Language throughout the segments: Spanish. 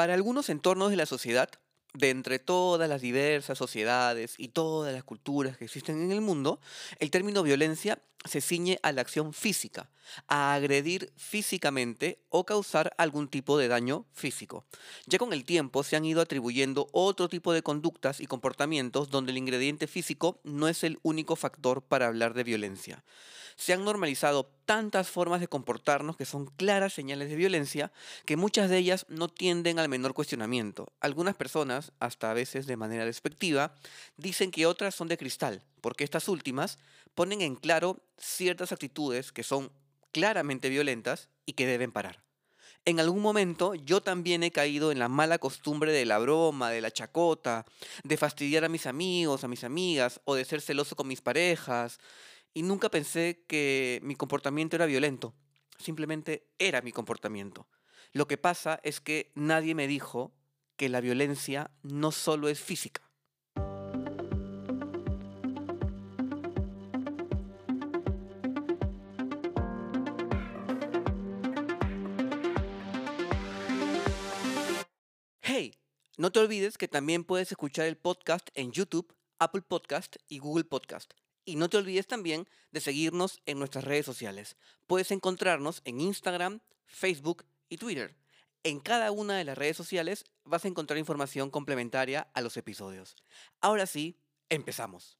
Para algunos entornos de la sociedad, de entre todas las diversas sociedades y todas las culturas que existen en el mundo, el término violencia se ciñe a la acción física, a agredir físicamente o causar algún tipo de daño físico. Ya con el tiempo se han ido atribuyendo otro tipo de conductas y comportamientos donde el ingrediente físico no es el único factor para hablar de violencia. Se han normalizado tantas formas de comportarnos que son claras señales de violencia que muchas de ellas no tienden al menor cuestionamiento. Algunas personas, hasta a veces de manera despectiva, dicen que otras son de cristal, porque estas últimas ponen en claro ciertas actitudes que son claramente violentas y que deben parar. En algún momento yo también he caído en la mala costumbre de la broma, de la chacota, de fastidiar a mis amigos, a mis amigas, o de ser celoso con mis parejas, y nunca pensé que mi comportamiento era violento. Simplemente era mi comportamiento. Lo que pasa es que nadie me dijo que la violencia no solo es física. Hey, no te olvides que también puedes escuchar el podcast en YouTube, Apple Podcast y Google Podcast. Y no te olvides también de seguirnos en nuestras redes sociales. Puedes encontrarnos en Instagram, Facebook y Twitter. En cada una de las redes sociales vas a encontrar información complementaria a los episodios. Ahora sí, empezamos.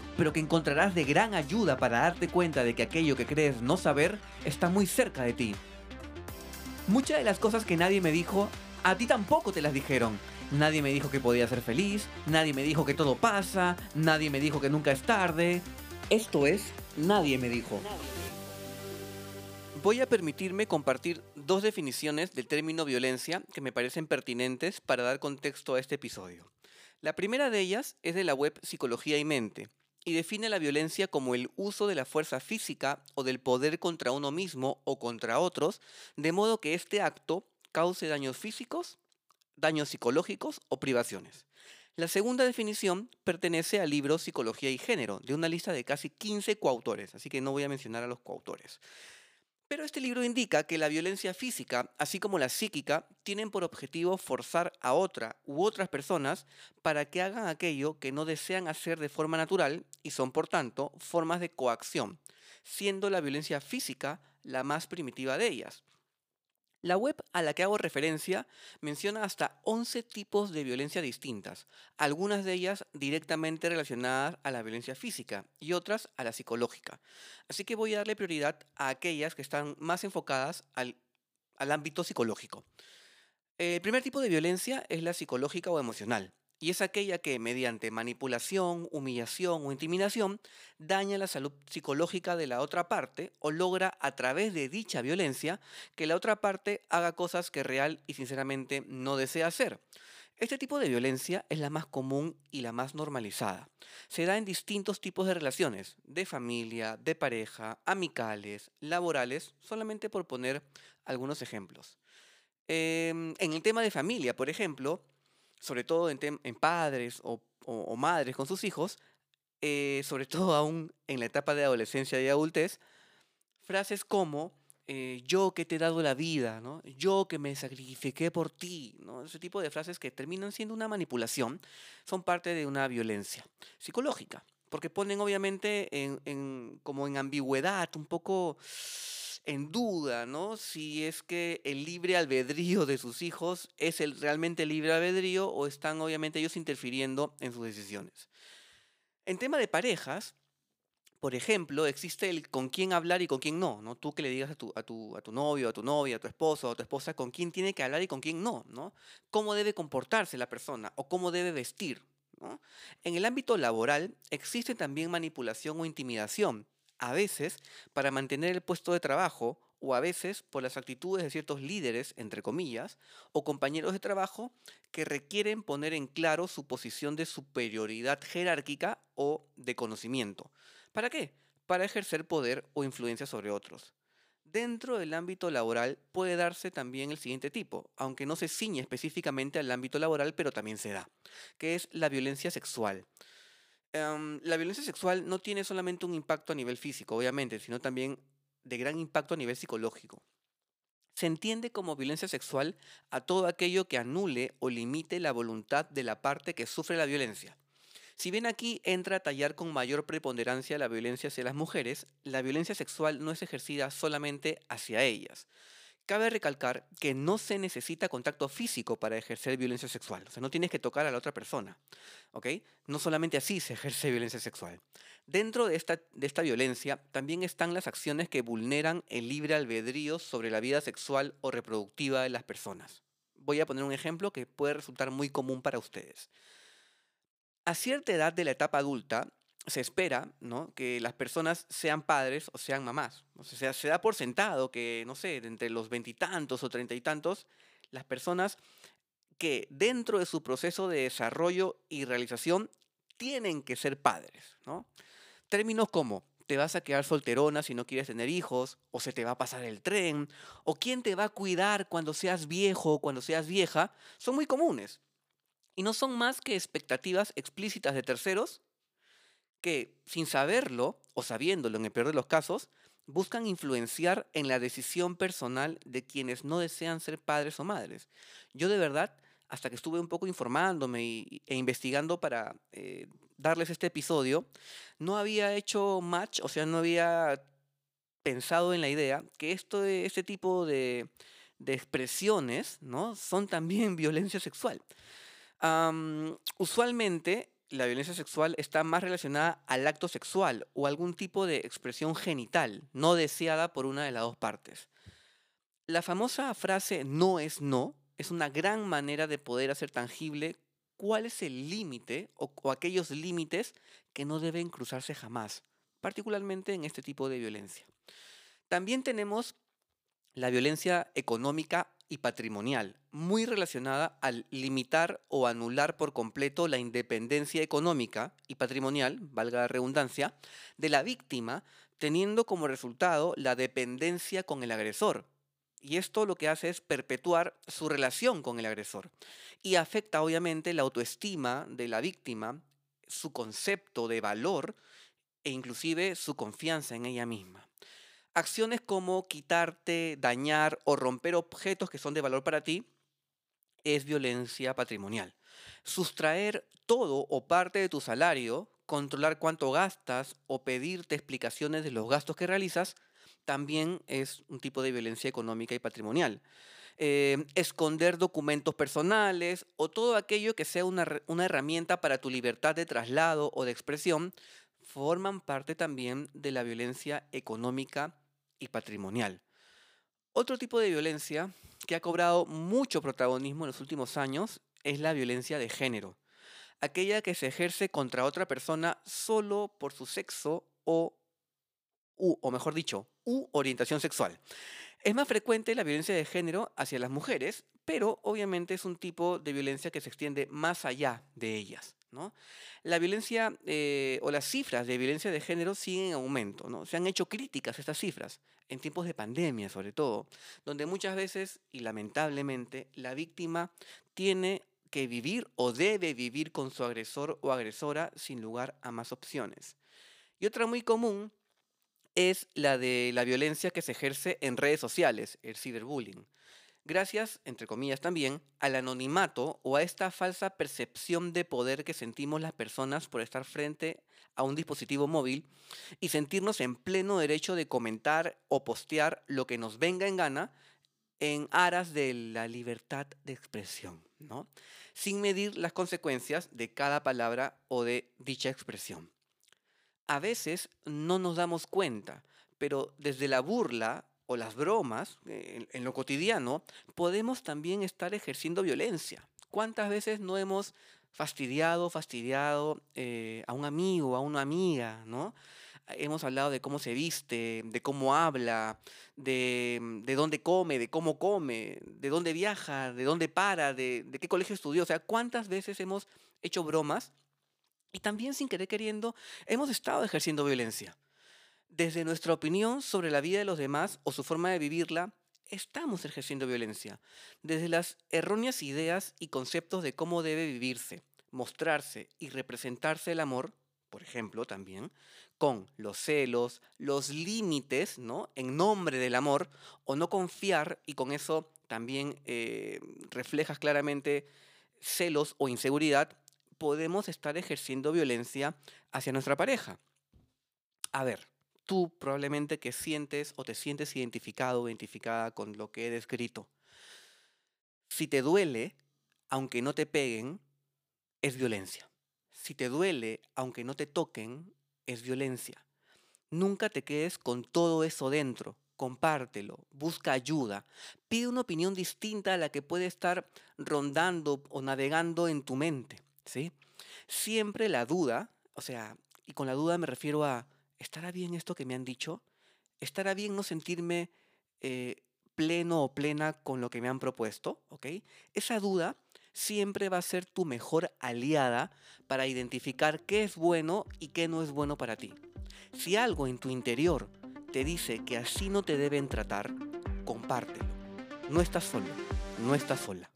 pero que encontrarás de gran ayuda para darte cuenta de que aquello que crees no saber está muy cerca de ti. Muchas de las cosas que nadie me dijo, a ti tampoco te las dijeron. Nadie me dijo que podía ser feliz, nadie me dijo que todo pasa, nadie me dijo que nunca es tarde. Esto es, nadie me dijo. Voy a permitirme compartir dos definiciones del término violencia que me parecen pertinentes para dar contexto a este episodio. La primera de ellas es de la web Psicología y Mente, y define la violencia como el uso de la fuerza física o del poder contra uno mismo o contra otros, de modo que este acto cause daños físicos, daños psicológicos o privaciones. La segunda definición pertenece al libro Psicología y Género, de una lista de casi 15 coautores, así que no voy a mencionar a los coautores. Pero este libro indica que la violencia física, así como la psíquica, tienen por objetivo forzar a otra u otras personas para que hagan aquello que no desean hacer de forma natural y son, por tanto, formas de coacción, siendo la violencia física la más primitiva de ellas. La web a la que hago referencia menciona hasta 11 tipos de violencia distintas, algunas de ellas directamente relacionadas a la violencia física y otras a la psicológica. Así que voy a darle prioridad a aquellas que están más enfocadas al, ámbito psicológico. El primer tipo de violencia es la psicológica o emocional y es aquella que mediante manipulación, humillación o intimidación daña la salud psicológica de la otra parte o logra a través de dicha violencia que la otra parte haga cosas que real y sinceramente no desea hacer. Este tipo de violencia es la más común y la más normalizada. Se da en distintos tipos de relaciones, de familia, de pareja, amicales, laborales, solamente por poner algunos ejemplos. Em, en el tema de familia, por ejemplo, sobre todo en, padres o, madres con sus hijos, eh, sobre todo aún en la etapa de adolescencia y adultez, frases como eh, yo que te he dado la vida, ¿no? yo que me sacrifiqué por ti, ¿no? ese tipo de frases que terminan siendo una manipulación, son parte de una violencia psicológica, porque ponen obviamente en, como en ambigüedad un poco en duda, ¿no? Si es que el libre albedrío de sus hijos es el realmente libre albedrío o están obviamente ellos interfiriendo en sus decisiones. En tema de parejas, por ejemplo, existe el con quién hablar y con quién no, ¿no? Tú que le digas a tu, a tu, a tu novio, a tu novia, a tu esposo, a tu esposa, con quién tiene que hablar y con quién no, ¿no? Cómo debe comportarse la persona o cómo debe vestir. En el ámbito laboral existe también manipulación o intimidación, a veces para mantener el puesto de trabajo o a veces por las actitudes de ciertos líderes, entre comillas, o compañeros de trabajo que requieren poner en claro su posición de superioridad jerárquica o de conocimiento. ¿Para qué? Para ejercer poder o influencia sobre otros. Dentro del ámbito laboral puede darse también el siguiente tipo, aunque no se ciñe específicamente al ámbito laboral, pero también se da, que es la violencia sexual. Em, la violencia sexual no tiene solamente un impacto a nivel físico, obviamente, sino también de gran impacto a nivel psicológico. Se entiende como violencia sexual a todo aquello que anule o limite la voluntad de la parte que sufre la violencia. Si bien aquí entra a tallar con mayor preponderancia la violencia hacia las mujeres, la violencia sexual no es ejercida solamente hacia ellas, Cabe recalcar que no se necesita contacto físico para ejercer violencia sexual. O sea, no tienes que tocar a la otra persona. ¿Ok? No solamente así se ejerce violencia sexual. Dentro de esta, de esta violencia también están las acciones que vulneran el libre albedrío sobre la vida sexual o reproductiva de las personas. Voy a poner un ejemplo que puede resultar muy común para ustedes. A cierta edad de la etapa adulta, se espera ¿no? que las personas sean padres o sean mamás. O sea, se da por sentado que, no sé, entre los veintitantos o treinta y tantos, las personas que dentro de su proceso de desarrollo y realización tienen que ser padres. ¿no? Términos como te vas a quedar solterona si no quieres tener hijos, o se te va a pasar el tren, o quién te va a cuidar cuando seas viejo o cuando seas vieja, son muy comunes. Y no son más que expectativas explícitas de terceros que, sin saberlo o sabiéndolo en el peor de los casos, buscan influenciar en la decisión personal de quienes no desean ser padres o madres. Yo de verdad, hasta que estuve un poco informándome e investigando para eh, darles este episodio, no había hecho match, o sea, no había pensado en la idea que esto este tipo de, expresiones ¿no? son también violencia sexual. usualmente la violencia sexual está más relacionada al acto sexual o algún tipo de expresión genital no deseada por una de las dos partes. La famosa frase no es no es una gran manera de poder hacer tangible cuál es el límite o, aquellos límites que no deben cruzarse jamás, particularmente en este tipo de violencia. También tenemos la violencia económica y patrimonial, muy relacionada al limitar o anular por completo la independencia económica y patrimonial, valga la redundancia, de la víctima, teniendo como resultado la dependencia con el agresor. Y esto lo que hace es perpetuar su relación con el agresor. Y afecta obviamente la autoestima de la víctima, su concepto de valor e inclusive su confianza en ella misma. Acciones como quitarte, dañar o romper objetos que son de valor para ti es violencia patrimonial. Sustraer todo o parte de tu salario, controlar cuánto gastas o pedirte explicaciones de los gastos que realizas, también es un tipo de violencia económica y patrimonial. Eh, esconder documentos personales o todo aquello que sea una, una herramienta para tu libertad de traslado o de expresión, forman parte también de la violencia económica y patrimonial. Otro tipo de violencia que ha cobrado mucho protagonismo en los últimos años es la violencia de género, aquella que se ejerce contra otra persona solo por su sexo o, o mejor dicho, u orientación sexual. Es más frecuente la violencia de género hacia las mujeres, pero obviamente es un tipo de violencia que se extiende más allá de ellas. La violencia eh, o las cifras de violencia de género siguen en aumento. ¿no? Se han hecho críticas a estas cifras, en tiempos de pandemia sobre todo, donde muchas veces y lamentablemente la víctima tiene que vivir o debe vivir con su agresor o agresora sin lugar a más opciones. Y otra muy común es la de la violencia que se ejerce en redes sociales, el ciberbullying gracias, entre comillas también, al anonimato o a esta falsa percepción de poder que sentimos las personas por estar frente a un dispositivo móvil y sentirnos en pleno derecho de comentar o postear lo que nos venga en gana en aras de la libertad de expresión, ¿no? Sin medir las consecuencias de cada palabra o de dicha expresión. A veces no nos damos cuenta, pero desde la burla o las bromas, eh, en, lo cotidiano, podemos también estar ejerciendo violencia. ¿Cuántas veces no hemos fastidiado, fastidiado eh, a un amigo, a una amiga, ¿no? Hemos hablado de cómo se viste, de cómo habla, de, de dónde come, de cómo come, de dónde viaja, de dónde para, de, de qué colegio estudió. O sea, cuántas veces hemos hecho bromas y también sin querer queriendo hemos estado ejerciendo violencia. Desde nuestra opinión sobre la vida de los demás o su forma de vivirla, estamos ejerciendo violencia. Desde las erróneas ideas y conceptos de cómo debe vivirse, mostrarse y representarse el amor, por ejemplo, también, con los celos, los límites, ¿no? En nombre del amor, o no confiar, y con eso también eh, reflejas claramente celos o inseguridad, podemos estar ejerciendo violencia hacia nuestra pareja. A ver, tú probablemente que sientes o te sientes identificado o identificada con lo que he descrito. Si te duele, aunque no te peguen, es violencia. Si te duele, aunque no te toquen, es violencia. Nunca te quedes con todo eso dentro. Compártelo, busca ayuda, pide una opinión distinta a la que puede estar rondando o navegando en tu mente. ¿sí? Siempre la duda, o sea, y con la duda me refiero a, ¿estará bien esto que me han dicho? ¿Estará bien no sentirme eh, pleno o plena con lo que me han propuesto? Esa duda siempre va a ser tu mejor aliada para identificar qué es bueno y qué no es bueno para ti. Si algo en tu interior te dice que así no te deben tratar, compártelo. No estás solo, no estás sola.